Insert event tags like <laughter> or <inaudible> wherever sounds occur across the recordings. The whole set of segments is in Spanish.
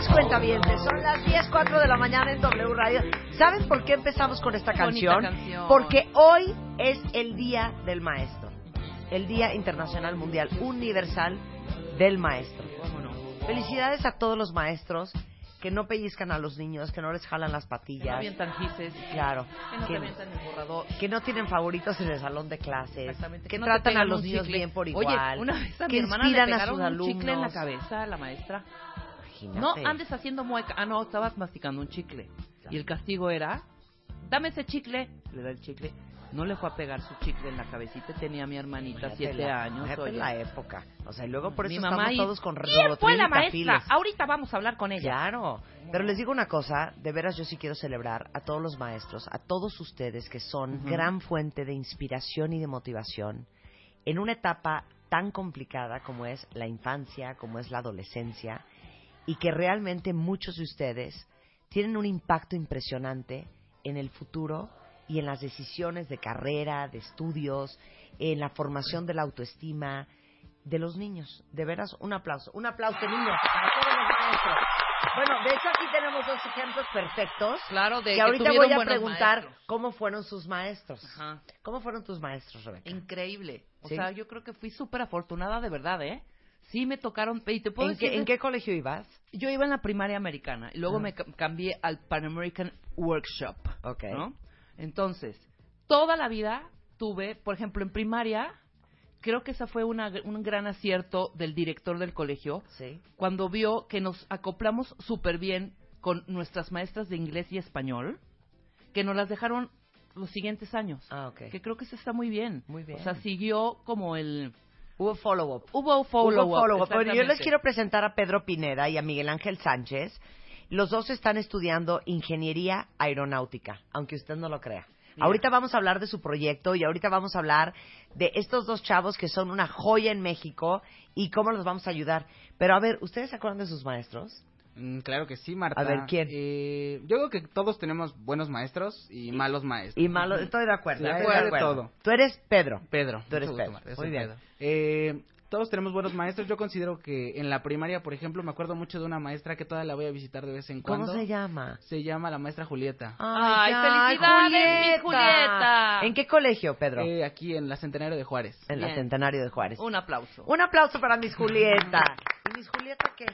Días, cuentavientes. Son las 10, 4 de la mañana en W Radio. ¿Saben por qué empezamos con esta canción? canción. Porque hoy es el Día del Maestro. El Día Internacional Mundial Universal del Maestro. Felicidades a todos los maestros que no pellizcan a los niños, que no les jalan las Que no patillas. avientan gises. Claro. Que no Que- avientan el borrador. que no tienen favoritos en el salón de clases, Exactamente. que no tratan a los niños bien por Oye, igual, una vez a que mi hermana le inspiran a pegaron sus un alumnos. chicle en la cabeza a la maestra. Imagínate. No andes haciendo mueca. Ah, no, estabas masticando un chicle. Y el castigo era, dame ese chicle. Le da el chicle. No le fue a pegar su chicle en la cabecita. Tenía mi hermanita, siete la- años. oye. la época. O sea, y luego por Mi eso mamá estamos y- todos con ¿Quién fue la maestra? Capiles. Ahorita vamos a hablar con ella. Claro. Pero les digo una cosa, de veras yo sí quiero celebrar a todos los maestros, a todos ustedes que son gran fuente de inspiración y de motivación en una etapa tan complicada como es la infancia, como es la adolescencia, y que realmente muchos de ustedes tienen un impacto impresionante en el futuro y en las decisiones de carrera, de estudios, en la formación de la autoestima de los niños. De veras, un aplauso. Un aplauso, niños, para todos los maestros. Bueno, de hecho aquí tenemos dos ejemplos perfectos. Claro, de que que ahorita voy a preguntar maestros. cómo fueron sus maestros. Ajá. ¿Cómo fueron tus maestros, Rebeca? Increíble. O ¿Sí? sea, yo creo que fui súper afortunada de verdad, ¿eh? Sí me tocaron... Y te puedo ¿En qué, decir- ¿En qué colegio ibas? Yo iba en la primaria americana y luego me ca- cambié al Pan American Workshop. Ok. ¿no? Entonces, toda la vida tuve, por ejemplo, en primaria, creo que esa fue una, un gran acierto del director del colegio Sí. cuando vio que nos acoplamos súper bien con nuestras maestras de inglés y español, que nos las dejaron los siguientes años. Ah, ok. Que creo que eso está muy bien. Muy bien. O sea, siguió como el... Hubo follow-up. Hubo follow-up. Bueno, yo les quiero presentar a Pedro Pineda y a Miguel Ángel Sánchez. Los dos están estudiando ingeniería aeronáutica, aunque usted no lo crea. Mira. Ahorita vamos a hablar de su proyecto y ahorita vamos a hablar de estos dos chavos que son una joya en México y cómo los vamos a ayudar. Pero a ver, ¿ustedes se acuerdan de sus maestros? Mm, Claro que sí, Marta. A ver, ¿quién? Eh, yo creo que todos tenemos buenos maestros y malos maestros. Y malo, estoy de acuerdo. De estoy acuerdo, todo. Tú eres Pedro. Pedro. Tú eres Pedro. Muy bien. Pedro. Eh, todos tenemos buenos maestros. Yo considero que en la primaria, por ejemplo, me acuerdo mucho de una maestra que todavía la voy a visitar de vez en cuando. ¿Cómo se llama? Se llama la maestra Julieta. Ay, felicidades, mi Julieta. ¿En qué colegio, Pedro? Eh, aquí en la Centenario de Juárez. en la bien. Centenario de Juárez. Un aplauso. Un aplauso para Miss Julieta. <laughs> ¿Y Miss Julieta qué?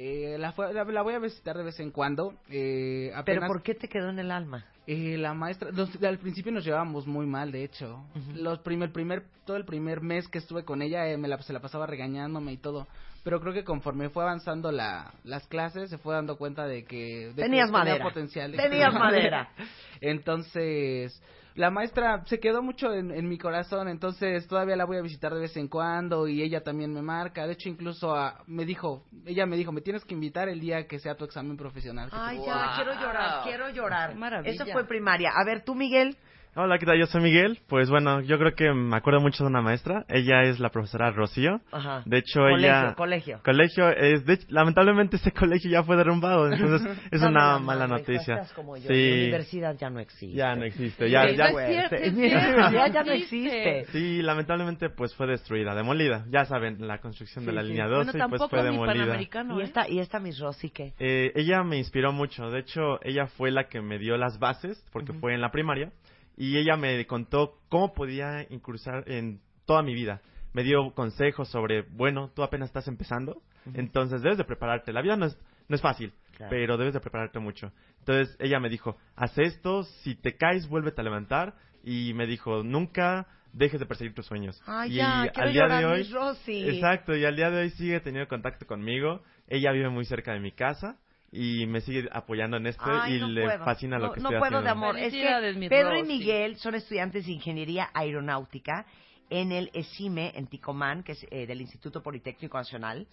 Eh, la, la, la voy a visitar de vez en cuando. Eh, apenas, ¿Pero por qué te quedó en el alma? Eh, la maestra, los- al principio nos llevábamos muy mal, de hecho. Los primer, primer, todo el primer mes que estuve con ella, eh, me la, se la pasaba regañándome y todo. Pero creo que conforme fue avanzando la, las clases, se fue dando cuenta de que, de que Tenías tenía madera. potencial. de que Tenías tenía madera. <laughs> Entonces, la maestra se quedó mucho en, en mi corazón, entonces todavía la voy a visitar de vez en cuando y ella también me marca. De hecho, incluso ah, me dijo, ella me dijo, me tienes que invitar el día que sea tu examen profesional. que Ay, te- ya, Wow. quiero llorar, quiero llorar. Maravilla. Eso fue primaria. A ver, tú, Miguel. Hola, ¿qué tal? Yo soy Miguel. Pues bueno, yo creo que me acuerdo mucho de una maestra. Ella es la profesora Rocío. Ajá. De hecho, colegio, ella... Colegio, Colegio. es de lamentablemente ese <laughs> colegio ya fue derrumbado, entonces <laughs> es una la mala hijo, noticia. como yo. Sí. Mi universidad ya no existe. Ya no existe, ya, Sí, ya, no es cierto, <laughs> ya no existe. Sí, lamentablemente pues fue destruida, demolida. Ya saben, la construcción de la sí. línea Bueno, 12 tampoco pues fue demolida. panamericano, Y ¿eh? esta, y esta Miss Rosy, ¿qué? Eh, ella me inspiró mucho. De hecho, ella fue la que me dio las bases, porque fue en la primaria, y ella me contó cómo podía incursar en toda mi vida. Me dio consejos sobre, bueno, tú apenas estás empezando, entonces debes de prepararte. La vida no es, no es fácil, Claro. pero debes de prepararte mucho. Entonces ella me dijo, haz esto, si te caes, vuélvete a levantar, y me dijo, nunca dejes de perseguir tus sueños. Ay, y ya, al día de hoy, Rosy. Exacto, y al día de hoy sigue teniendo contacto conmigo. Ella vive muy cerca de mi casa y me sigue apoyando en esto Ay, y no le puedo. fascina lo No- que no estoy puedo de amor. Es que Pedro y. Miguel son estudiantes de Ingeniería Aeronáutica en el ESIME, en Ticomán, que es eh, del Instituto Politécnico Nacional.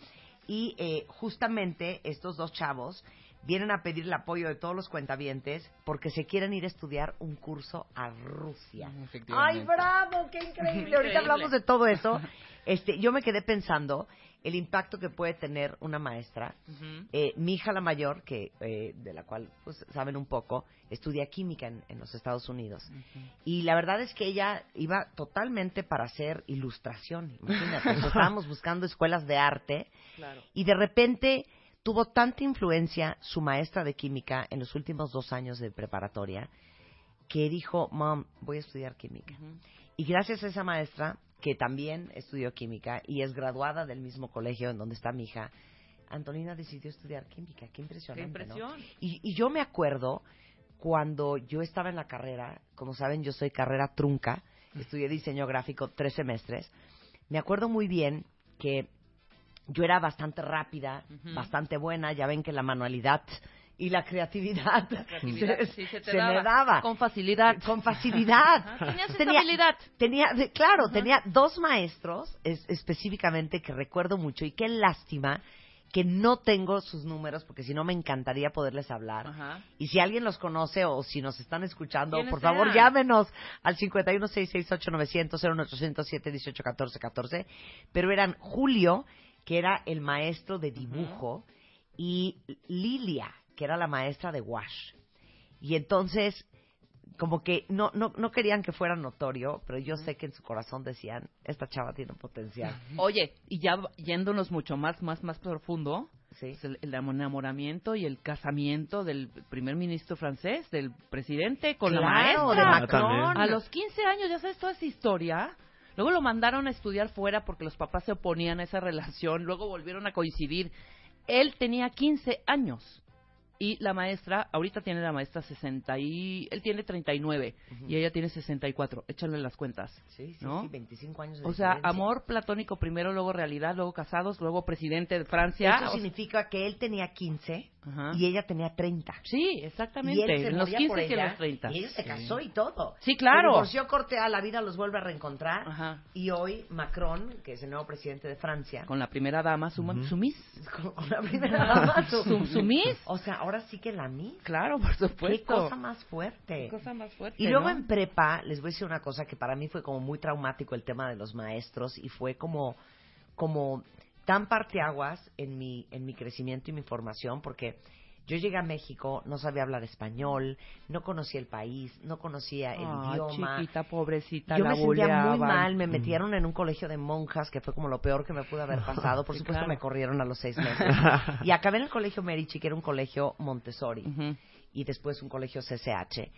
Y eh, justamente estos dos chavos vienen a pedir el apoyo de todos los cuentavientes porque se quieren ir a estudiar un curso a Rusia. ¡Ay, Efectivamente. bravo! ¡Qué increíble! Ahorita Increíble. hablamos de todo eso. <laughs> Este, yo me quedé pensando el impacto que puede tener una maestra eh, mi hija la mayor, que eh, de la cual pues, saben un poco, estudia química en, en los Estados Unidos. Y la verdad es que ella iba totalmente para hacer ilustración. Imagínate, estábamos buscando escuelas de arte Claro. y de repente tuvo tanta influencia su maestra de química en los últimos dos años de preparatoria que dijo, mom, voy a estudiar química. Y gracias a esa maestra, que también estudió química y es graduada del mismo colegio en donde está mi hija, Antonina decidió estudiar química. Qué Qué impresionante, ¿no? impresión. Y, y yo me acuerdo cuando yo estaba en la carrera, como saben, yo soy carrera trunca, estudié diseño gráfico tres semestres. Me acuerdo muy bien que yo era bastante rápida, bastante buena, ya ven que la manualidad y la creatividad, <laughs> Creatividad, se, sí, se te se daba me daba Con facilidad. con facilidad. Ajá, tenías tenía, habilidad. tenía, de- claro, tenía dos maestros es- específicamente que recuerdo mucho y qué lástima que no tengo sus números porque si no me encantaría poderles hablar. Ajá. Y si alguien los conoce o si nos están escuchando, ¿Quiénes por favor eran? llámenos al 5166890 01807 1814 14. Pero eran Julio, que era el maestro de dibujo, y Lilia, que era la maestra de wash. Y entonces, como que no, no, no querían que fuera notorio, pero yo sé que en su corazón decían, esta chava tiene potencial. Oye, y ya yéndonos mucho más, más, más profundo, ¿Sí? es el, el enamoramiento y el casamiento del primer ministro francés, del presidente con la maestra. de Macron. A los 15 años, ya sabes toda esa historia. Luego lo mandaron a estudiar fuera porque los papás se oponían a esa relación. Luego volvieron a coincidir. Él tenía 15 años. Y la maestra, ahorita tiene la maestra 60 y... Él tiene 39 y ella tiene 64. Échale las cuentas. Sí, sí, ¿no? sí, 25 años de O sea, diferencia. amor platónico primero, luego realidad, luego casados, luego presidente de Francia. Eso O- significa que él tenía 15 Ajá. y ella tenía 30. Sí, Y exactamente. él se en los moría 15 por que en ella, los 30. Y ella se casó y todo. Sí, claro. Se divorció, corte a la vida, los vuelve a reencontrar. Ajá. Y hoy Macron, que es el nuevo presidente de Francia, Con la primera dama, su, su Miss. con, <laughs> con la primera dama, <laughs> su, Su- su Miss. O sea, ahora sí que la Miss. Claro, por Qué supuesto. cosa más fuerte. Qué cosa más fuerte. Y luego ¿no? en prepa, les voy a decir una cosa que para mí fue como muy traumático el tema de los maestros y fue como, como tan parteaguas en mi, en mi crecimiento y mi formación porque yo llegué a México, no sabía hablar español, no conocía el país, no conocía el Ah, idioma. chiquita, pobrecita, Yo la me sentía muy mal, me metieron en un colegio de monjas, que fue como lo peor que me pudo haber <laughs> pasado. Por Sí, supuesto claro. me corrieron a los seis meses. <laughs> y acabé en el colegio Medici, que era un colegio Montessori y después un colegio CCH,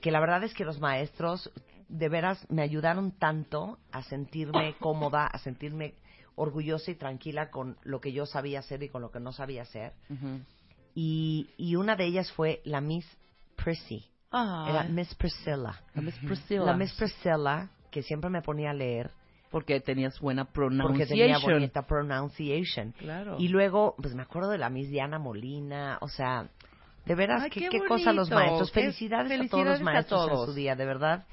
que la verdad es que los maestros de veras me ayudaron tanto a sentirme <coughs> cómoda, a sentirme orgullosa y tranquila con lo que yo sabía hacer y con lo que no sabía hacer. Ujú. Y, y una de ellas fue la Miss Prissy, Ah, era Miss Priscilla. la Miss Priscilla. La Miss Priscilla, que siempre me ponía a leer Porque tenías buena porque pronunciation. tenía bonita pronunciation. Claro. Y luego, pues me acuerdo de la Miss Diana Molina, o sea, de veras, Ay, qué, qué qué cosa los maestros. qué Felicidades, a todos los a maestros en su día, de verdad.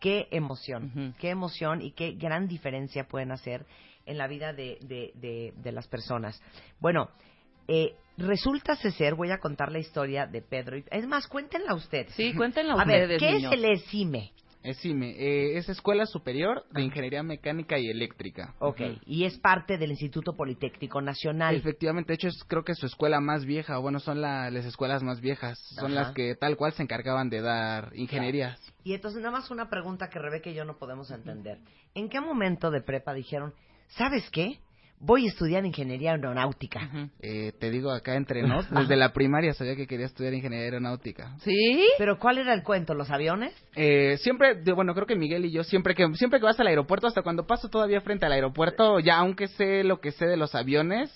Qué emoción, qué emoción y qué gran diferencia pueden hacer en la vida de, de, de, de las personas. Bueno, eh, resulta ser, voy a contar la historia de Pedro. y- Es más, cuéntenla ustedes. Sí, cuéntenla A ver, ¿qué niños. es el ESIME? Es CIME, eh, es Escuela Superior de Ingeniería Mecánica y Eléctrica. Ok, y es parte del Instituto Politécnico Nacional. Efectivamente, de hecho es creo que su escuela más vieja, o bueno, son la- las escuelas más viejas, son Ajá. las que tal cual se encargaban de dar ingenierías. Y entonces nada más una pregunta que Rebeca y yo no podemos entender. ¿En qué momento de prepa dijeron, ¿sabes qué? Voy a estudiar ingeniería aeronáutica. Eh, te digo acá entre <laughs> nos, desde la primaria sabía que quería estudiar ingeniería aeronáutica. ¿Sí? Pero ¿cuál era el cuento? ¿Los aviones? Eh, siempre, bueno, creo que Miguel y yo, siempre que, siempre que vas al aeropuerto, hasta cuando paso todavía frente al aeropuerto, ya aunque sé lo que sé de los aviones,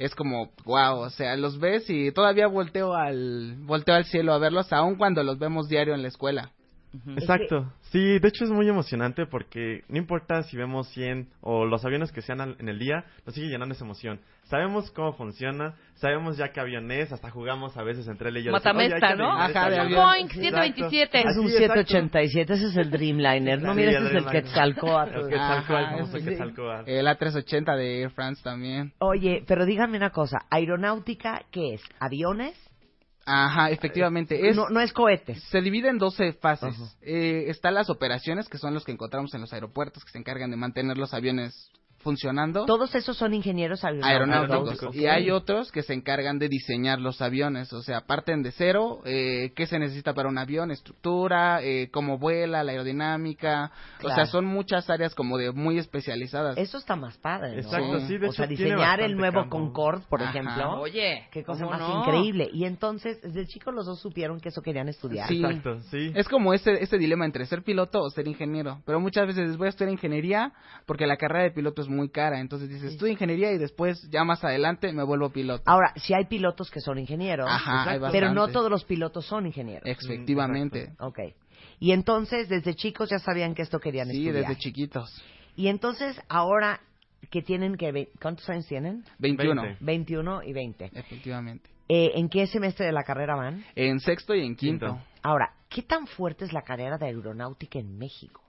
es como, wow, o sea, los ves y todavía volteo al, volteo al cielo a verlos, aun cuando los vemos diario en la escuela. Exacto. Sí, de hecho es muy emocionante porque no importa si vemos 100 o los aviones que sean al- en el día, nos sigue llenando esa emoción. Sabemos cómo funciona, sabemos ya qué avión es, hasta jugamos a veces entre él y yo. decir, "Oye, hay Matamesta, que ¿no? Ajá, de Un avión". Boeing 727. Es un Así, exacto. 787, ese es el Dreamliner. No, mira, el ese es el Dreamliner. Quetzalcóatl. <laughs> El ese sí. Quetzalcóatl. El A380 de Air France también. Oye, pero dígame una cosa, aeronáutica, ¿qué es? ¿Aviones? Ajá, efectivamente. Es, no, no es cohetes. Se divide en 12 fases. Ajá. Eh, están las operaciones, que son los que encontramos en los aeropuertos, que se encargan de mantener los aviones funcionando. Todos esos son ingenieros aeronáuticos. aeronáuticos. Y hay otros que se encargan de diseñar los aviones, o sea, parten de cero, eh, qué se necesita para un avión, estructura, eh, cómo vuela, la aerodinámica, o sea, son muchas áreas como de muy especializadas. Eso está más padre, ¿no? Exacto, sí, de O sea, hecho diseñar el nuevo campo. Concorde, por Ajá. ejemplo. Oye, Qué cosa ¿cómo más no? increíble. Y entonces, desde chicos los dos supieron que eso querían estudiar. Sí. Exacto, sí. Es como ese, ese dilema entre ser piloto o ser ingeniero. Pero muchas veces voy a estudiar ingeniería porque la carrera de piloto es muy cara. Entonces dices, estudio ingeniería y después, ya más adelante, me vuelvo piloto. Ahora, si hay pilotos que son ingenieros, Ajá, hay pero no todos los pilotos son ingenieros. Efectivamente. Ok. Y entonces, desde chicos ya sabían que esto querían Sí, estudiar. desde chiquitos. Y entonces, ahora que tienen que... ¿Cuántos años tienen? 21. 20. 21 y 20. Efectivamente. Eh, ¿En qué semestre de la carrera van? En sexto y en quinto. Quinto. Ahora, ¿qué tan fuerte es la carrera de aeronáutica en México?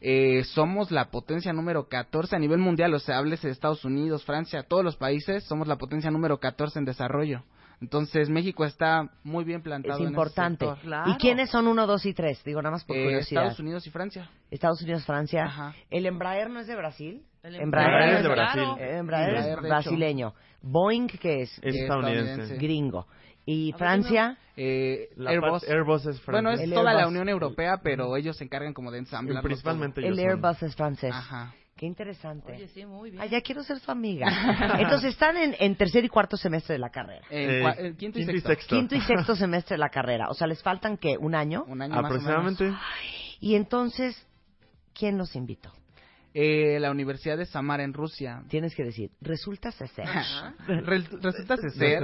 Eh, somos la potencia número 14 a nivel mundial, o sea, háblese de Estados Unidos, Francia, todos los países, somos la potencia número 14 en desarrollo. Entonces, México está muy bien plantado Es en ese importante. Claro. ¿Y quiénes son uno, dos y tres? Digo, nada más por Eh, curiosidad. Estados Unidos y Francia. Estados Unidos, Francia. Ajá. ¿El Embraer no es de Brasil? El Embraer, Embraer es de claro. Brasil. Eh, Embraer es Embraer, brasileño. Boeing, que es Es estadounidense. gringo. ¿Y Francia? Eh, La Airbus. es bueno, es francés. El toda la. Unión Europea, pero ellos se encargan como de ensamblar. Principalmente El ellos son. Airbus es francés. Ajá. Qué interesante. Oye, sí, muy bien. Ah, ya quiero ser su amiga. <laughs> Entonces están en, en tercer y cuarto semestre de la carrera. En Eh, en quinto, y sexto. Quinto y sexto <laughs> semestre de la carrera. O sea, les faltan que un año. Un año más o Aproximadamente. Y entonces, ¿quién los invitó? Eh, la Universidad de Samara en Rusia. Tienes que decir, resulta ser. <laughs> Re- resulta ser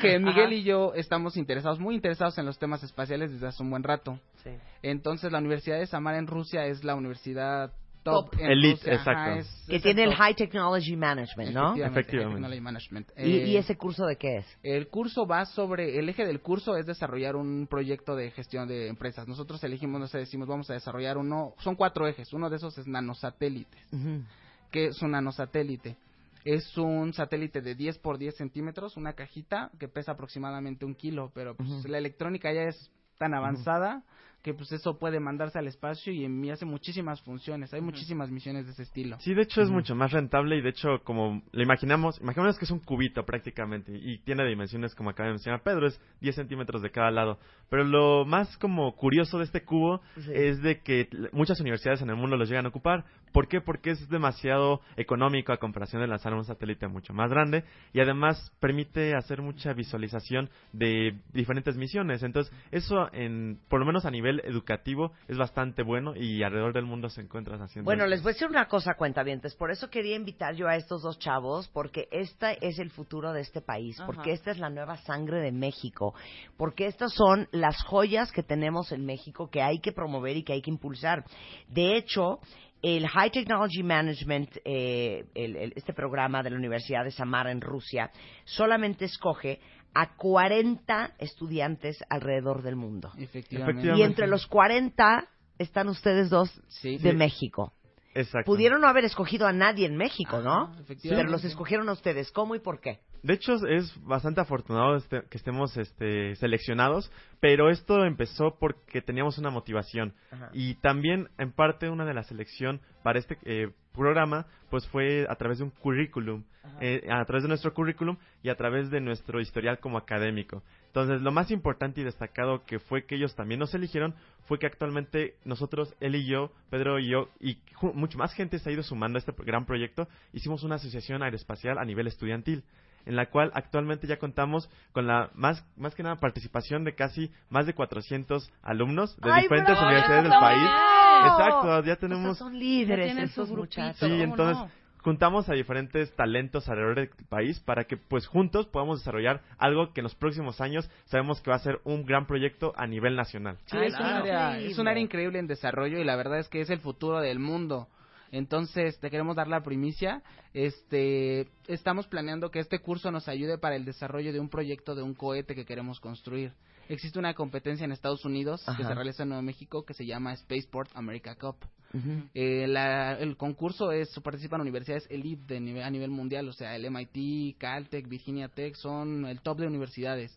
que Miguel y yo estamos interesados, muy interesados en los temas espaciales desde hace un buen rato. Sí. Entonces, la Universidad de Samara en Rusia es la universidad top, Elite, Rusia. Ajá, exacto. es- Que es tiene el top. High Technology Management, ¿no? Efectivamente, Efectivamente. Technology Management. ¿Y, Eh, y ese curso de qué es? El curso va sobre, el eje del curso es desarrollar un proyecto de gestión de empresas. Nosotros elegimos, no sé, decimos, vamos a desarrollar uno, son cuatro ejes, uno de esos es nanosatélites. Ujú. ¿Qué es un nanosatélite? Es un satélite de 10 por 10 centímetros, una cajita que pesa aproximadamente un kilo, pero pues, la electrónica ya es tan avanzada que pues eso puede mandarse al espacio y en mí hace muchísimas funciones. Hay muchísimas misiones de ese estilo. Sí, de hecho es mucho más rentable y de hecho como lo imaginamos, imaginamos que es un cubito prácticamente y tiene dimensiones como acaba de mencionar Pedro, es 10 centímetros de cada lado. Pero lo más como curioso de este cubo Sí. es de que muchas universidades en el mundo los llegan a ocupar. ¿Por qué? Porque es demasiado económico a comparación de lanzar un satélite mucho más grande y además permite hacer mucha visualización de diferentes misiones. Entonces eso en, por lo menos a nivel educativo es bastante bueno y alrededor del mundo se encuentran haciendo Bueno, esto. les voy a decir una cosa, cuentavientes. Por eso quería invitar yo a estos dos chavos, porque este es el futuro de este país, Ajá. porque esta es la nueva sangre de México, porque estas son las joyas que tenemos en México que hay que promover y que hay que impulsar. De hecho, el High Technology Management, eh, el- el- este programa de la Universidad de Samara en Rusia, solamente escoge a 40 estudiantes alrededor del mundo. Efectivamente. Y entre los 40 están ustedes dos Sí, de sí. México. Exacto. Pudieron no haber escogido a nadie en México, ¿no? Pero los escogieron a ustedes. ¿Cómo y por qué? De hecho, es bastante afortunado este- que estemos este, seleccionados, pero esto empezó porque teníamos una motivación. Ajá. Y también, en parte, una de la selección para este eh, programa, pues fue a través de un currículum, eh, a través de nuestro currículum y a través de nuestro historial como académico. Entonces, lo más importante y destacado que fue que ellos también nos eligieron fue que actualmente nosotros, él y yo, Pedro y yo, y ju- mucho más gente se ha ido sumando a este gran proyecto, hicimos una asociación aeroespacial a nivel estudiantil en la cual actualmente ya contamos con la más más que nada participación de casi más de 400 alumnos de ¡Ay, diferentes bravo! universidades del país. Exacto, ya O sea, tenemos son líderes grupito. muchachos. Sí, ¿cómo entonces no? Juntamos a diferentes talentos alrededor del país para que pues juntos podamos desarrollar algo que en los próximos años sabemos que va a ser un gran proyecto a nivel nacional. Sí, es, un área, Increíble. es un área increíble en desarrollo y la verdad es que es el futuro del mundo. Entonces, te queremos dar la primicia. Este, estamos planeando que este curso nos ayude para el desarrollo de un proyecto de un cohete que queremos construir. Existe una competencia en Estados Unidos que se realiza en Nuevo México que se llama Spaceport America Cup. Eh, la- el concurso es participan universidades elite de nivel, a nivel mundial, o sea, el MIT, Caltech, Virginia Tech son el top de universidades.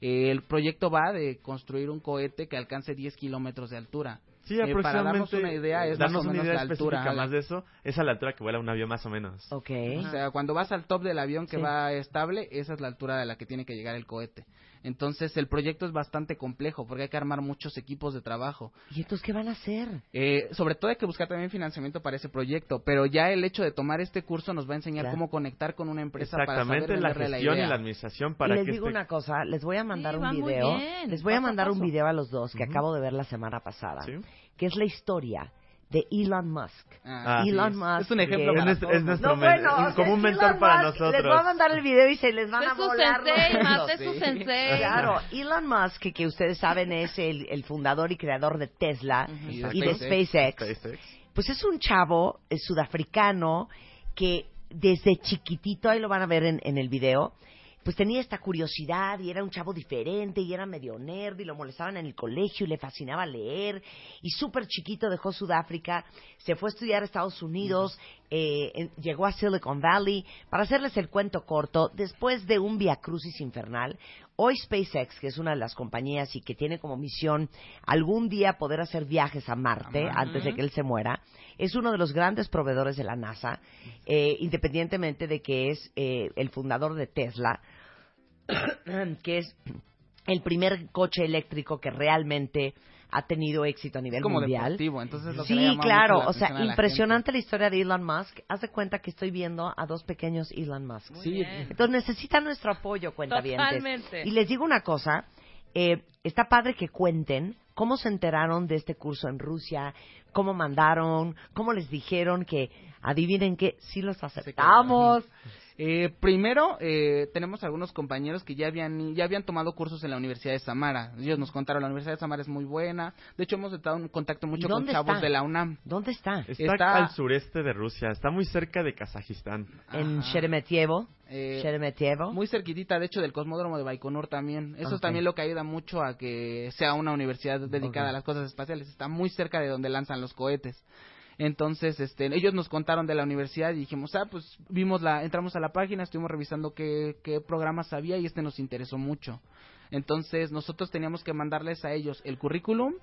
Eh, el proyecto va de construir un cohete que alcance 10 kilómetros de altura. Sí, Eh, para aproximadamente. darnos una idea, es darnos más o una menos idea la altura, más de eso, es a la altura que vuela un avión más o menos. Ok. O sea, cuando vas al top del avión que Sí. va estable, esa es la altura de la que tiene que llegar el cohete. Entonces, el proyecto es bastante complejo porque hay que armar muchos equipos de trabajo. ¿Y entonces qué van a hacer? Eh, sobre todo hay que buscar también financiamiento para ese proyecto, pero ya el hecho de tomar este curso nos va a enseñar Claro. cómo conectar con una empresa para saber la gestión y idea. la administración Y para les que digo este- una cosa, les voy a mandar Sí, un video. Les voy a paso a mandar un video a los dos que acabo de ver la semana pasada, ¿Sí? que es la historia de Elon Musk. Ah, Elon sí, Musk. Es un ejemplo que- Es nuestro- es nuestro No, bueno, es como un es mentor Elon para Musk. nosotros. Les voy a mandar el video y se les van a Es su volar los sensei. Matt, es su sensei. Claro, Elon Musk, que, ustedes saben es el, el fundador y creador de Tesla Y y de SpaceX, SpaceX. pues es un chavo eh, sudafricano que desde chiquitito, ahí lo van a ver en, en el video, pues tenía esta curiosidad y era un chavo diferente y era medio nerd y lo molestaban en el colegio y le fascinaba leer y súper chiquito dejó Sudáfrica, se fue a estudiar a Estados Unidos, eh, llegó a Silicon Valley. Para hacerles el cuento corto, después de un viacrucis infernal, hoy SpaceX, que es una de las compañías y que tiene como misión algún día poder hacer viajes a Marte A Marte. antes de que él se muera, es uno de los grandes proveedores de la NASA, eh, independientemente de que es eh, el fundador de Tesla, <coughs> que es el primer coche eléctrico que realmente ha tenido éxito a nivel como mundial. deportivo, entonces lo que le Sí, claro, mucho la o sea, la impresionante la historia de Elon Musk. Haz de cuenta que estoy viendo a dos pequeños Elon Musk. Muy Sí, bien. Entonces necesitan nuestro apoyo, cuentavientes. Totalmente. Y les digo una cosa, eh, está padre que cuenten cómo se enteraron de este curso en Rusia, cómo mandaron, cómo les dijeron que adivinen que sí los aceptamos. <laughs> Eh, primero, eh, tenemos algunos compañeros que ya habían ya habían tomado cursos en la Universidad de Samara. Ellos nos contaron, la Universidad de Samara es muy buena. De hecho, hemos estado en contacto mucho con chavos está? de la UNAM. ¿Dónde está? Está, Está- al sureste de Rusia, está muy cerca de Kazajistán. En Ajá. Sheremetyevo. Eh, Sheremetyevo. Muy cerquitita, de hecho, del cosmódromo de Baikonur también. Eso es también lo que ayuda mucho a que sea una universidad dedicada a las cosas espaciales. Está muy cerca de donde lanzan los cohetes. Entonces, este, ellos nos contaron de la universidad y dijimos, ah, pues vimos la, entramos a la página, estuvimos revisando qué, qué programas había y este nos interesó mucho. Entonces, nosotros teníamos que mandarles a ellos el currículum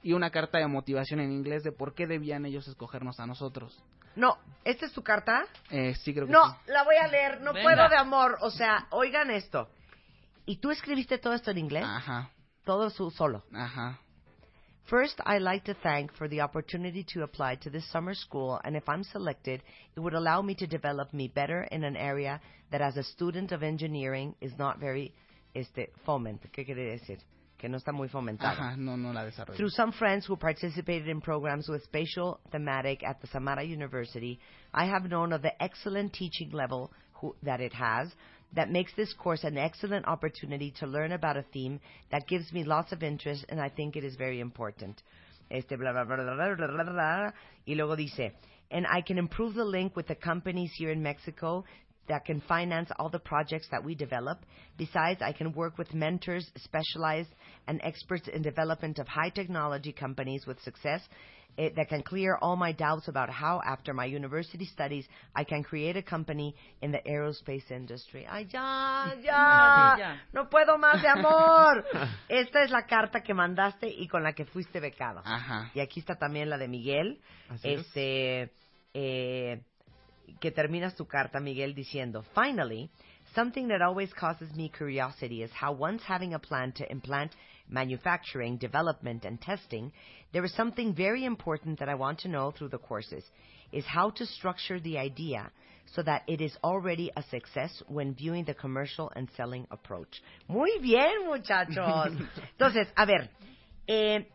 y una carta de motivación en inglés de por qué debían ellos escogernos a nosotros. No, ¿esta es tu carta? Eh, sí, creo que No, sí. la voy a leer. No Venga. puedo de amor. O sea, oigan esto. ¿Y tú escribiste todo esto en inglés? Ajá, Todo su solo. ajá. First, I'd like to thank for the opportunity to apply to this summer school, and if I'm selected, it would allow me to develop me better in an area that, as a student of engineering, is not very este, foment. ¿Qué quiere decir? Que no está muy fomentado. Ajá, no, no la desarrollé. Through some friends who participated in programs with spatial thematic at the Samara University, I have known of the excellent teaching level who, that it has that makes this course an excellent opportunity to learn about a theme that gives me lots of interest and I think it is very important. Este bla bla bla bla bla bla bla, y luego dice, and I can improve the link with the companies here in Mexico that can finance all the projects that we develop. Besides, I can work with mentors, specialized and experts in development of high technology companies with success eh, that can clear all my doubts about how, after my university studies, I can create a company in the aerospace industry. Ay, ya, ya, <laughs> no puedo más de amor. <laughs> Esta es la carta que mandaste y con la que fuiste becado. Ajá. Y aquí está también la de Miguel. Así es. eh, que terminas tu carta, Miguel, diciendo, Finally, something that always causes me curiosity is how once having a plan to implant manufacturing, development, and testing, there is something very important that I want to know through the courses, is how to structure the idea so that it is already a success when viewing the commercial and selling approach. Muy bien, muchachos. <laughs> Entonces, a ver, eh,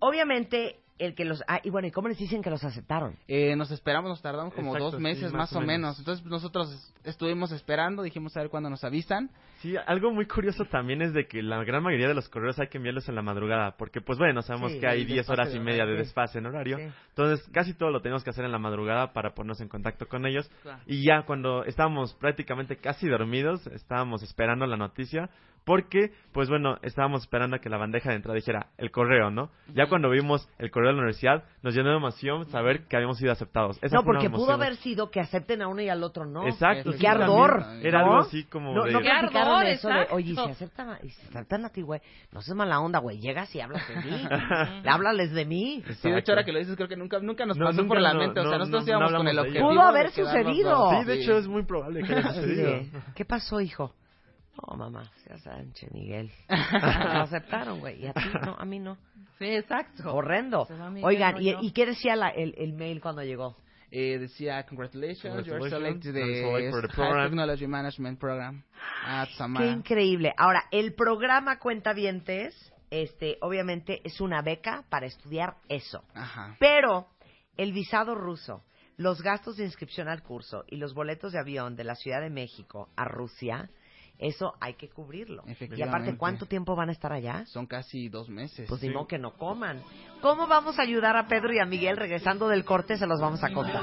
obviamente el que los ah, y bueno y cómo les dicen que los aceptaron Eh, nos esperamos, nos tardamos como Exacto, dos sí, meses más más, o o menos. menos. Entonces nosotros estuvimos esperando, dijimos a ver cuándo nos avisan. Sí, algo muy curioso también es de que la gran mayoría de los correos hay que enviarlos en la madrugada, porque pues bueno, sabemos Sí, que hay el 10 desfase horas y media de desfase en horario, Sí. entonces casi todo lo tenemos que hacer en la madrugada para ponernos en contacto con ellos, Claro. y ya cuando estábamos prácticamente casi dormidos, estábamos esperando la noticia, porque pues bueno, estábamos esperando a que la bandeja de entrada dijera el correo, ¿no? Ya cuando vimos el correo de la universidad, nos llenó de emoción saber que habíamos sido aceptados. Esa no porque pudo haber sido que acepten a uno y al otro no Exacto, y sí, qué ardor Era ¿no? algo así como no, de... no Qué platicaron ardor, eso de oye si aceptan a, y si aceptan a ti güey. No seas mala onda güey. Llegas y hablas de mí. Háblales de mí Sí, de hecho ahora que lo dices creo que nunca nunca nos No, pasó nunca por la no, mente, o sea, no, nosotros no, íbamos no con el objetivo Pudo haber sucedido. Sí, de hecho es muy probable que haya sucedido. ¿qué pasó hijo? no mamá ya Sánchez Miguel <laughs> lo aceptaron güey. Y a ti no a mí no. Sí, exacto. horrendo. Se Miguel, oigan no y, y qué decía la- el, el mail cuando llegó Eh, decía, congratulations, you're Congratulations, selected you're selected for the the program." High Technology Management Program at Qué Samara. increíble. Ahora, el programa Cuentavientes, este, obviamente es una beca para estudiar eso. Ajá. Pero el visado ruso, los gastos de inscripción al curso y los boletos de avión de la Ciudad de México a Rusia, eso hay que cubrirlo. Y aparte. ¿cuánto tiempo van a estar allá? Son casi dos meses. Pues modo que no coman. ¿Cómo vamos a ayudar a Pedro y a Miguel regresando del corte? Se los vamos a contar.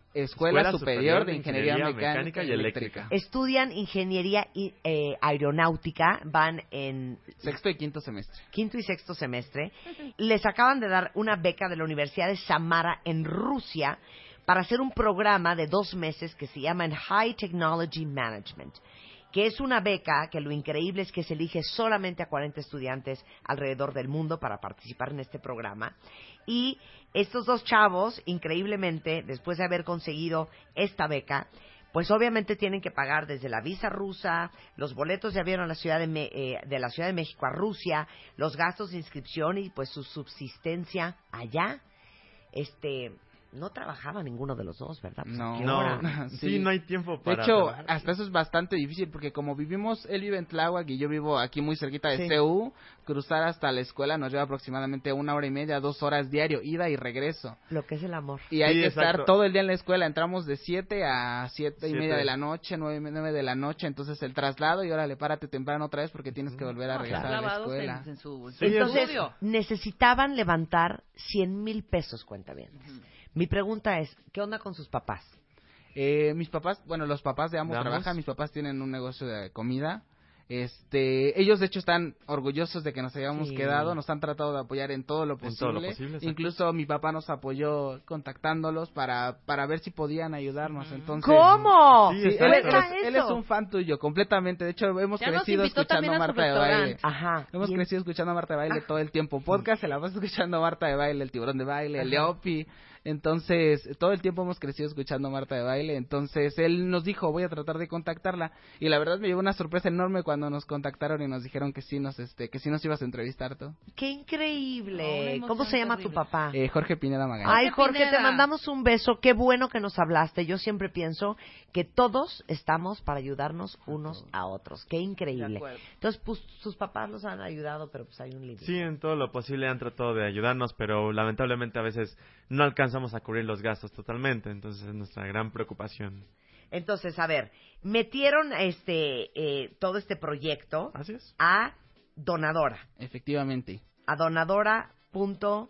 Escuela, Superior de Ingeniería, Mecánica, y Eléctrica. Estudian ingeniería y, eh, aeronáutica, van en Sexto y quinto semestre. quinto y sexto semestre. Les acaban de dar una beca de la Universidad de Samara en Rusia para hacer un programa de dos meses que se llama en High Technology Management, que es una beca que lo increíble es que se elige solamente a 40 estudiantes alrededor del mundo para participar en este programa. Y estos dos chavos, increíblemente, después de haber conseguido esta beca, pues obviamente tienen que pagar desde la visa rusa, los boletos de avión a la ciudad de, eh, de la Ciudad de México a Rusia, los gastos de inscripción y pues su subsistencia allá. Este, no trabajaba ninguno de los dos, ¿verdad? Pues, ¿a No. <laughs> sí. Sí. no hay tiempo De para hecho, trabajar. hasta eso es bastante difícil porque como vivimos, él vive en Tláhuac y yo vivo aquí muy cerquita de Sí. CU, cruzar hasta la escuela nos lleva aproximadamente una hora y media, dos horas diario, ida y regreso. Lo que es el amor. Y hay Sí, que exacto. estar todo el día en la escuela. Entramos de 7 a siete y Siete. media de la noche, 9, nueve de la noche. Entonces el traslado y órale, párate temprano otra vez porque tienes que volver a No, regresar a la escuela. en, en su, en su Sí, Entonces, necesitaban levantar 100 mil pesos, cuenta bien. Mi pregunta es, ¿qué onda con sus papás? Eh, mis papás, bueno, los papás de ambos ¿De ambos? trabajan. Mis papás tienen un negocio de comida. Este, ellos de hecho están orgullosos de que nos hayamos Sí. quedado, nos han tratado de apoyar en todo lo posible. todo lo posible, exacto. Incluso mi papá nos apoyó contactándolos para para ver si podían ayudarnos. Entonces, ¿Cómo? Sí, Sí, él, es, él es un fan tuyo, completamente. De hecho, hemos Ya crecido escuchando a Marta de Baile. Ajá. Hemos Y- crecido escuchando a Marta de Baile todo el tiempo. Podcast se la vas <laughs> escuchando a Marta de Baile, el tiburón de baile, el de Opi. Entonces, todo el tiempo hemos crecido escuchando a Marta de Baile. Entonces, él nos dijo, voy a tratar de contactarla. Y la verdad me llevó una sorpresa enorme cuando nos contactaron y nos dijeron que sí nos, este, que sí nos ibas a entrevistar tú. ¡Qué increíble! ¿Cómo se llama tu papá? Eh, Jorge Pineda Magaña. Ay, Jorge te mandamos un beso. Qué bueno que nos hablaste. Yo siempre pienso que todos estamos para ayudarnos unos a otros. Qué increíble. Entonces, pues, sus papás nos han ayudado, pero pues hay un límite. Sí, en todo lo posible han tratado de ayudarnos, pero lamentablemente a veces no alcanzamos a cubrir los gastos totalmente, entonces es nuestra gran preocupación. Entonces, a ver, metieron este eh, todo este proyecto Así es. a Donadora. Efectivamente. A donadora.mx.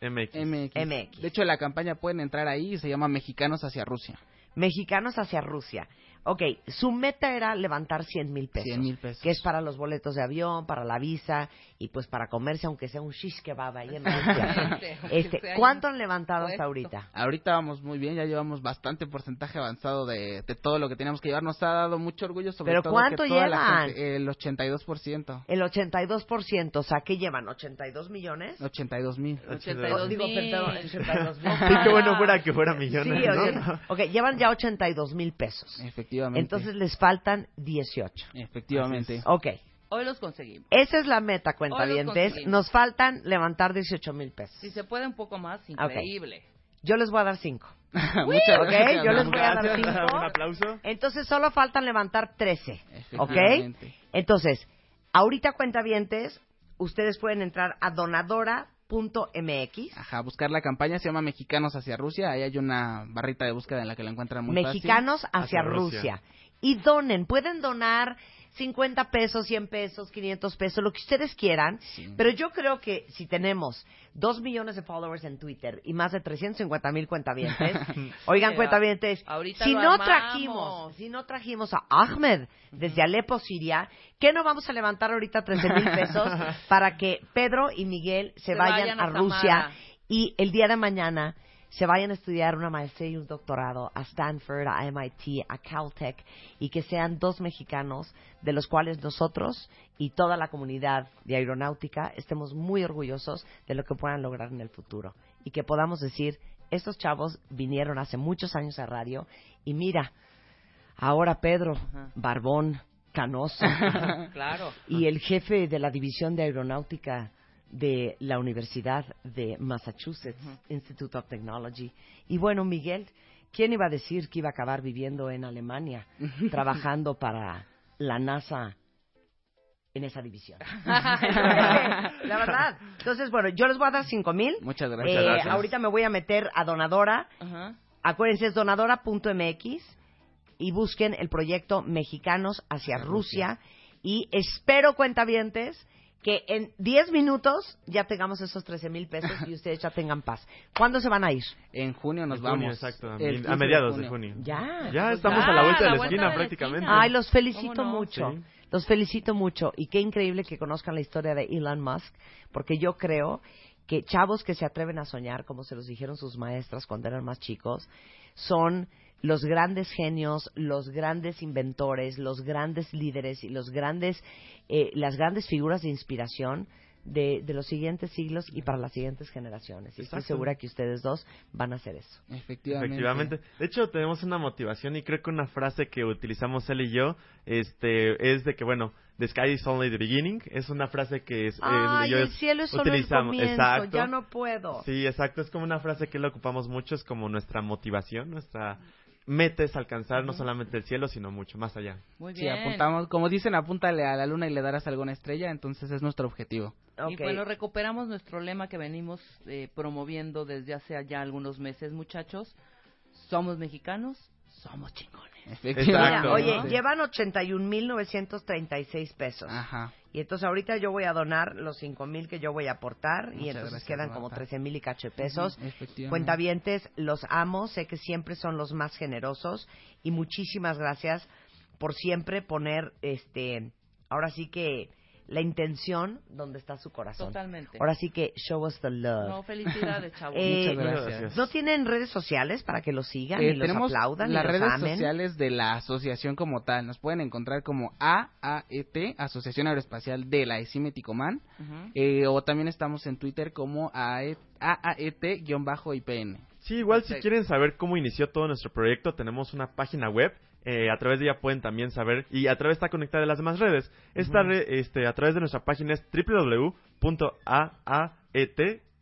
MX. MX. MX. De hecho, la campaña pueden entrar ahí y se llama Mexicanos hacia Rusia. Mexicanos hacia Rusia. Ok, su meta era levantar 100 mil pesos. 100 mil pesos. Que es para los boletos de avión, para la visa y pues para comerse, aunque sea un shish kebab ahí en <laughs> Rusia. Este, ¿Cuánto han levantado puesto. hasta ahorita? Ahorita vamos muy bien, ya llevamos bastante porcentaje avanzado de, de todo lo que teníamos que llevar. Nos ha dado mucho orgullo sobre ¿Pero todo cuánto que toda la llevan? gente- el 82%. El 82%, o sea, ¿qué llevan? ¿82 millones? 82 mil. 82 Oh, digo, mil. perdón, 82 mil. <laughs> Sí, qué bueno fuera <laughs> que fuera Sí, millones, ¿no? oye, ok, llevan ya 82 mil pesos. Efectivamente. Entonces les faltan 18. Efectivamente. Ok, Hoy los conseguimos. esa es la meta, Hoy cuentavientes. los conseguimos. Nos faltan levantar 18 mil pesos. Si se puede un poco más, increíble. Yo les voy a dar 5. <laughs> Muchas Ok, gracias. yo les voy a dar Gracias, cinco. un aplauso. Entonces solo faltan levantar 13. ¿Ok? Entonces, ahorita cuentavientes, ustedes pueden entrar a donadora.mx. Ajá, buscar la campaña se llama Mexicanos hacia Rusia. Ahí hay una barrita de búsqueda en la que la encuentran muy fácil. Mexicanos hacia, Hacia Rusia. Rusia. Y donen, pueden donar 50 pesos, 100 pesos, 500 pesos, lo que ustedes quieran. Sí. Pero yo creo que si tenemos 2 millones de followers en Twitter y más de 350 mil cuentavientes, <laughs> oigan cuentavientes, ahorita si no trajimos, si no trajimos a Ahmed desde Alepo, Siria, ¿qué no vamos a levantar ahorita 13 mil pesos <laughs> para que Pedro y Miguel se, Se vayan, vayan a, a Rusia y el día de mañana se vayan a estudiar una maestría y un doctorado a Stanford, a MIT, a Caltech y que sean dos mexicanos de los cuales nosotros y toda la comunidad de aeronáutica estemos muy orgullosos de lo que puedan lograr en el futuro y que podamos decir, estos chavos vinieron hace muchos años a radio y mira, ahora Pedro, Ajá. barbón, canoso <laughs> Claro. y el jefe de la división de aeronáutica de la Universidad de Massachusetts Institute of Technology. Y bueno, Miguel, ¿quién iba a decir que iba a acabar viviendo en Alemania, <laughs> trabajando para la NASA en esa división? <laughs> la verdad. Entonces, bueno, yo les voy a dar cinco mil. Muchas Eh, gracias. gracias. ahorita me voy a meter a Donadora. Acuérdense, es donadora.mx y busquen el proyecto Mexicanos hacia Hacia Rusia. Y espero, cuentavientes, que en 10 minutos ya tengamos esos 13 mil pesos <laughs> y ustedes ya tengan paz. ¿Cuándo se van a ir? En junio nos En junio, vamos. exacto, a, El mi- 15 a mediados de junio. Ya. Ya Pues estamos ya, a la vuelta de la esquina de la prácticamente. esquina. Ay, los felicito mucho. Sí. Los felicito mucho. Y qué increíble que conozcan la historia de Elon Musk, porque yo creo que chavos que se atreven a soñar, como se los dijeron sus maestras cuando eran más chicos, son los grandes genios, los grandes inventores, los grandes líderes y los grandes, eh, las grandes figuras de inspiración de, de los siguientes siglos y para las siguientes generaciones. Y estoy segura que ustedes dos van a hacer eso. Efectivamente. Efectivamente. De hecho, tenemos una motivación y creo que una frase que utilizamos él y yo este, es de que, bueno, the sky is only the beginning. Es una frase que es, eh, Ay, yo el cielo es solo el comienzo, Exacto. ya no puedo. Sí, exacto. Es como una frase que la ocupamos mucho. Es como nuestra motivación, nuestra meta es alcanzar no solamente el cielo, sino mucho más allá. Muy Sí, bien. apuntamos, como dicen, apúntale a la luna y le darás alguna estrella, entonces es nuestro objetivo. Y bueno, recuperamos nuestro lema que venimos eh, promoviendo desde hace ya algunos meses, muchachos. Somos mexicanos, somos chingones. Efectivamente. Mira, Exacto. oye, Sí. llevan 81.936 pesos. Ajá. Y entonces ahorita yo voy a donar los 5.000 que yo voy a aportar y entonces gracias, quedan como Marta. 13.000 y cacho de pesos. Cuentavientes, los amo, sé que siempre son los más generosos y muchísimas gracias por siempre poner, este, ahora sí que la intención donde está su corazón. Totalmente. Ahora sí que show us the love. No, felicidades, <laughs> chavos. Eh, Muchas gracias. ¿No tienen redes sociales para que los sigan Eh, y los aplaudan las y los redes amen? sociales de la asociación como tal. Nos pueden encontrar como AAET, Asociación Aeroespacial de la ECIME Ticomán. Ujú. Eh, o también estamos en Twitter como AAET-IPN. Sí, igual si quieren saber cómo inició todo nuestro proyecto, tenemos una página web. Eh, a través de ella pueden también saber y a través está conectada a las demás redes. Esta re- este, a través de nuestra página es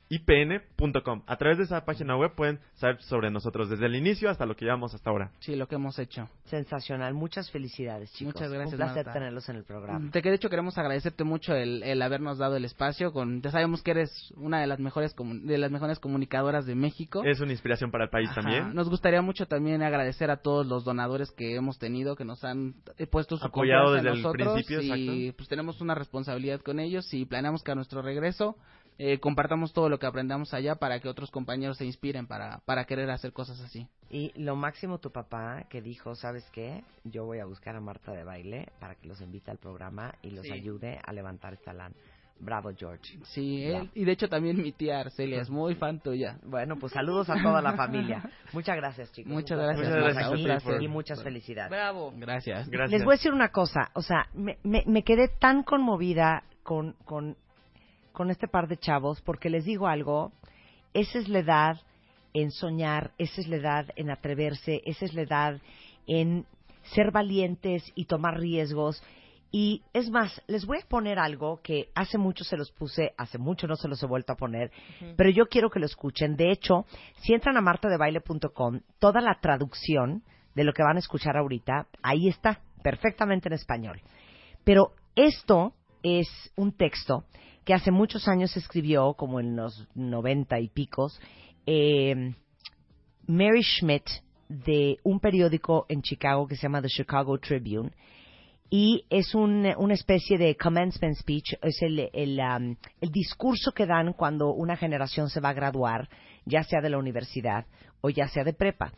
www.aaetipn.com. A través de esa página web pueden saber sobre nosotros desde el inicio hasta lo que llevamos hasta ahora. Sí, lo que hemos hecho. Sensacional. Muchas felicidades, chicos. Muchas gracias, Un placer Marta. tenerlos en el programa. De que de hecho queremos agradecerte mucho el, el habernos dado el espacio. Con, ya sabemos que eres una de las mejores de las mejores comunicadoras de México. Es una inspiración para el país Ajá. también. Nos gustaría mucho también agradecer a todos los donadores que hemos tenido, que nos han puesto su Apoyado desde el nosotros principio, y exacto. pues tenemos una responsabilidad con ellos y planeamos que a nuestro regreso eh, compartamos todo lo que aprendamos allá para que otros compañeros se inspiren para, para querer hacer cosas así. Y lo máximo tu papá que dijo, ¿sabes qué? Yo voy a buscar a Marta de baile para que los invite al programa y los Sí. ayude a levantar esta lana. Bravo, George. Sí, él- y de hecho también mi tía Arcelia es muy fan tuya. Bueno, pues saludos a toda la familia. <laughs> Muchas gracias, chicos. Muchas gracias, Marta, aquí un placer. y muchas felicidades. Bravo. Gracias. Gracias. Les voy a decir una cosa, o sea, me, me, me quedé tan conmovida con, con, con este par de chavos porque les digo algo, esa es la edad en soñar, esa es la edad en atreverse, esa es la edad en ser valientes y tomar riesgos. Y es más, les voy a poner algo que hace mucho se los puse, hace mucho no se los he vuelto a poner, pero yo quiero que lo escuchen. De hecho, si entran a martadebaile.com, toda la traducción de lo que van a escuchar ahorita, ahí está, perfectamente en español. Pero esto es un texto que hace muchos años escribió, como en los noventa y picos, eh, Mary Schmidt de un periódico en Chicago que se llama The Chicago Tribune y es un- una especie de commencement speech, es el, el, um, el discurso que dan cuando una generación se va a graduar, ya sea de la universidad o ya sea de prepa.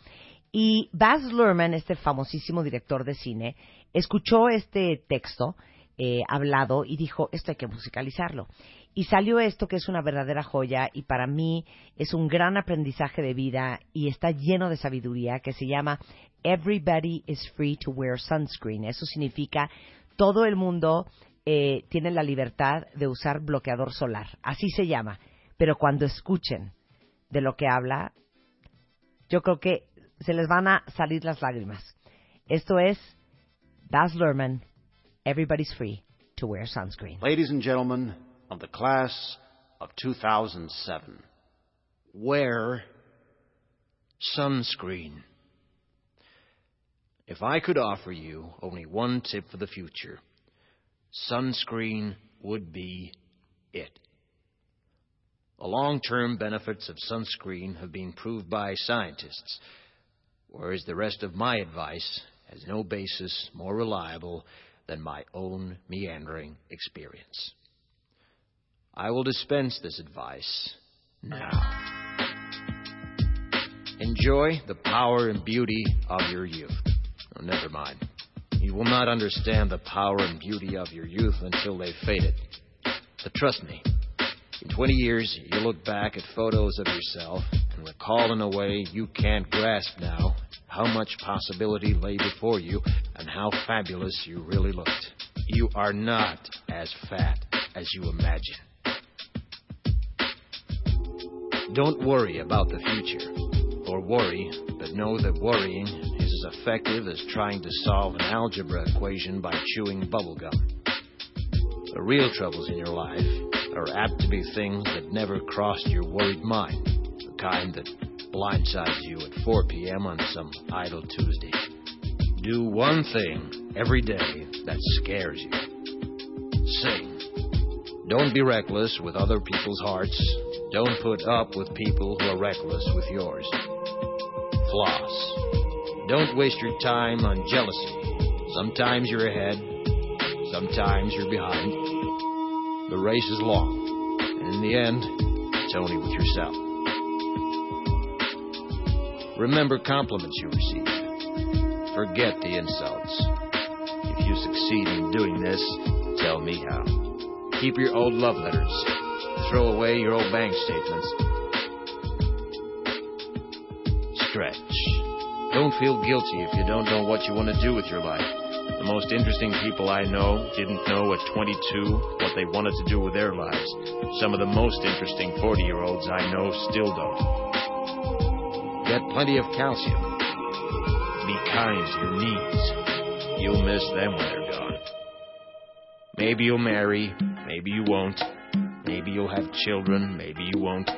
Y Baz Luhrmann, este famosísimo director de cine, escuchó este texto eh, hablado y dijo, esto hay que musicalizarlo. Y salió esto que es una verdadera joya y para mí es un gran aprendizaje de vida y está lleno de sabiduría que se llama Everybody is free to wear sunscreen. Eso significa todo el mundo eh, tiene la libertad de usar bloqueador solar. Así se llama. Pero cuando escuchen de lo que habla, yo creo que se les van a salir las lágrimas. Esto es Baz Luhrmann, Everybody's Free to Wear Sunscreen. Ladies and gentlemen of the class of 2007, wear sunscreen. If I could offer you only one tip for the future, sunscreen would be it. The long term benefits of sunscreen have been proved by scientists, whereas the rest of my advice has no basis more reliable than my own meandering experience. I will dispense this advice now. Enjoy the power and beauty of your youth. Oh, never mind. You will not understand the power and beauty of your youth until they've faded. But trust me, in 20 years, you'll look back at photos of yourself and recall in a way you can't grasp now how much possibility lay before you and how fabulous you really looked. You are not as fat as you imagine. Don't worry about the future, or worry, but know that worrying is as effective as trying to solve an algebra equation by chewing bubblegum. The real troubles in your life are apt to be things that never crossed your worried mind, the kind that blindsides you at 4 p.m. on some idle Tuesday. Do one thing every day that scares you. Sing. Don't be reckless with other people's hearts. Don't put up with people who are reckless with yours. Floss. Don't waste your time on jealousy. Sometimes you're ahead, sometimes you're behind. The race is long, and in the end, it's only with yourself. Remember compliments you receive. Forget the insults. If you succeed in doing this, tell me how. Keep your old love letters. Throw away your old bank statements. Stretch. Don't feel guilty if you don't know what you want to do with your life. The most interesting people I know didn't know at 22 what they wanted to do with their lives. Some of the most interesting 40 year olds I know still don't. Get plenty of calcium. Be kind to your knees. You'll miss them when they're gone. Maybe you'll marry, maybe you won't. Maybe you'll have children, maybe you won't.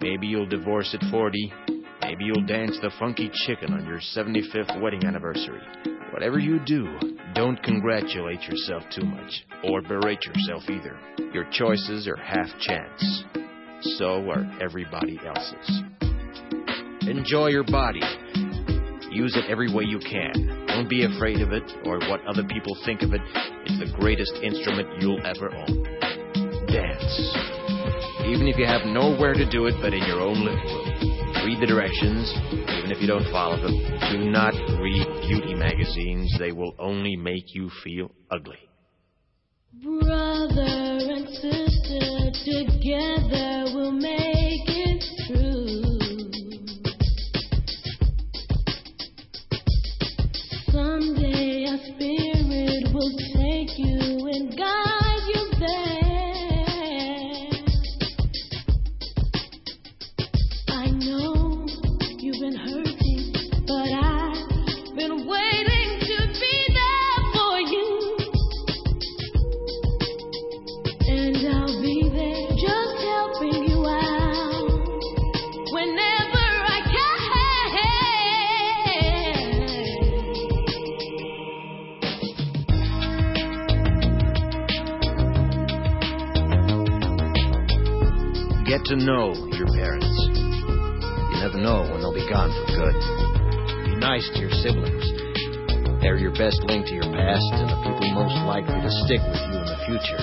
Maybe you'll divorce at 40. Maybe you'll dance the funky chicken on your 75th wedding anniversary. Whatever you do, don't congratulate yourself too much, or berate yourself either. Your choices are half chance. So are everybody else's. Enjoy your body. Use it every way you can. Don't be afraid of it or what other people think of it. It's the greatest instrument you'll ever own. Dance. Even if you have nowhere to do it but in your own living room. Read the directions, even if you don't follow them. Do not read beauty magazines. They will only make you feel ugly. Brother and sister together to know your parents. You never know when they'll be gone for good. Be nice to your siblings. They're your best link to your past and the people most likely to stick with you in the future.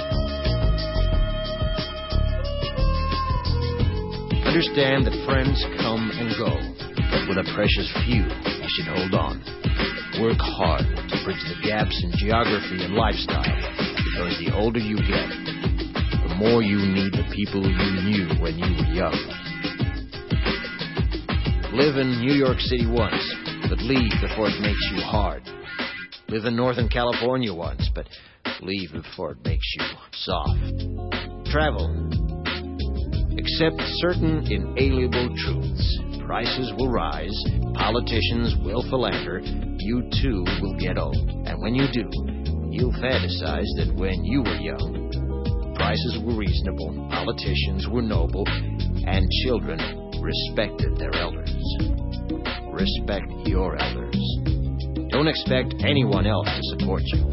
Understand that friends come and go, but with a precious few, you should hold on. Work hard to bridge the gaps in geography and lifestyle, because the older you get, more you need the people you knew when you were young. Live in New York City once, but leave before it makes you hard. Live in Northern California once, but leave before it makes you soft. Travel. Accept certain inalienable truths. Prices will rise, politicians will philander, you too will get old. And when you do, you'll fantasize that when you were young, prices were reasonable, politicians were noble, and children respected their elders. Respect your elders. Don't expect anyone else to support you.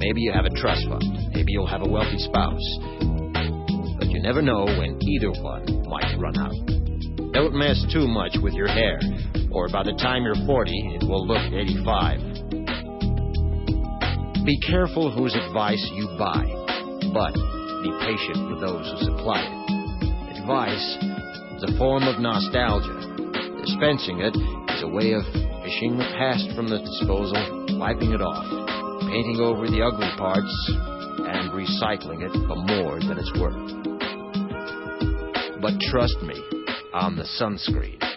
Maybe you have a trust fund. Maybe you'll have a wealthy spouse. But you never know when either one might run out. Don't mess too much with your hair, or by the time you're 40, it will look 85. Be careful whose advice you buy, but be patient with those who supply it. Advice is a form of nostalgia. Dispensing it is a way of fishing the past from the disposal, wiping it off, painting over the ugly parts, and recycling it for more than it's worth. But trust me on the sunscreen.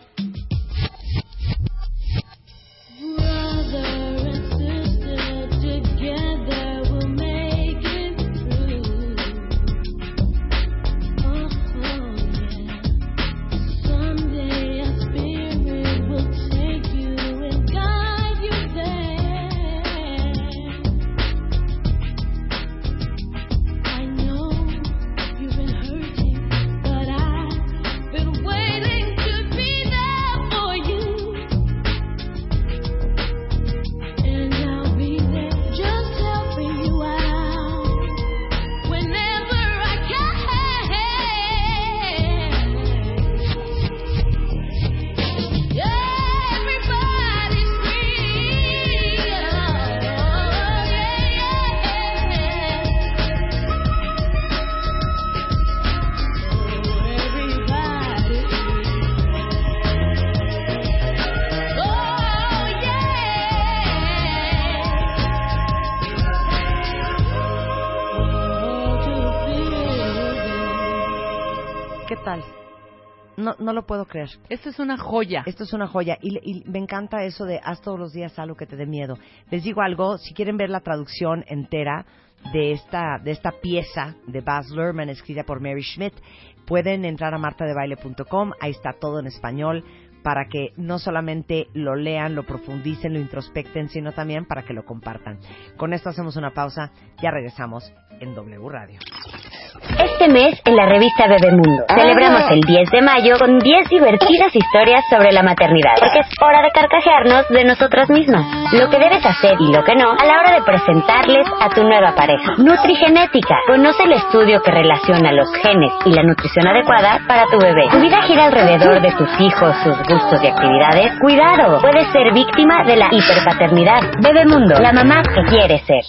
No, lo puedo creer. Esto es una joya. Esto es una joya y, y me encanta eso de haz todos los días algo que te dé miedo. Les digo algo, si quieren ver la traducción entera de esta de esta pieza de Baz Luhrmann escrita por Mary Schmidt, pueden entrar a martadebaile.com, ahí está todo en español para que no solamente lo lean, lo profundicen, lo introspecten, sino también para que lo compartan. Con esto hacemos una pausa, ya regresamos en W Radio. Este mes en la revista Bebemundo celebramos el 10 de mayo con 10 divertidas historias sobre la maternidad, porque es hora de carcajearnos de nosotras mismas. Lo que debes hacer y lo que no a la hora de presentarles a tu nueva pareja. Nutrigenética. Conoce el estudio que relaciona los genes y la nutrición adecuada para tu bebé. Tu vida gira alrededor de tus hijos, sus gustos y actividades. Cuidado, puedes ser víctima de la hiperpaternidad. Bebemundo, la mamá que quiere ser.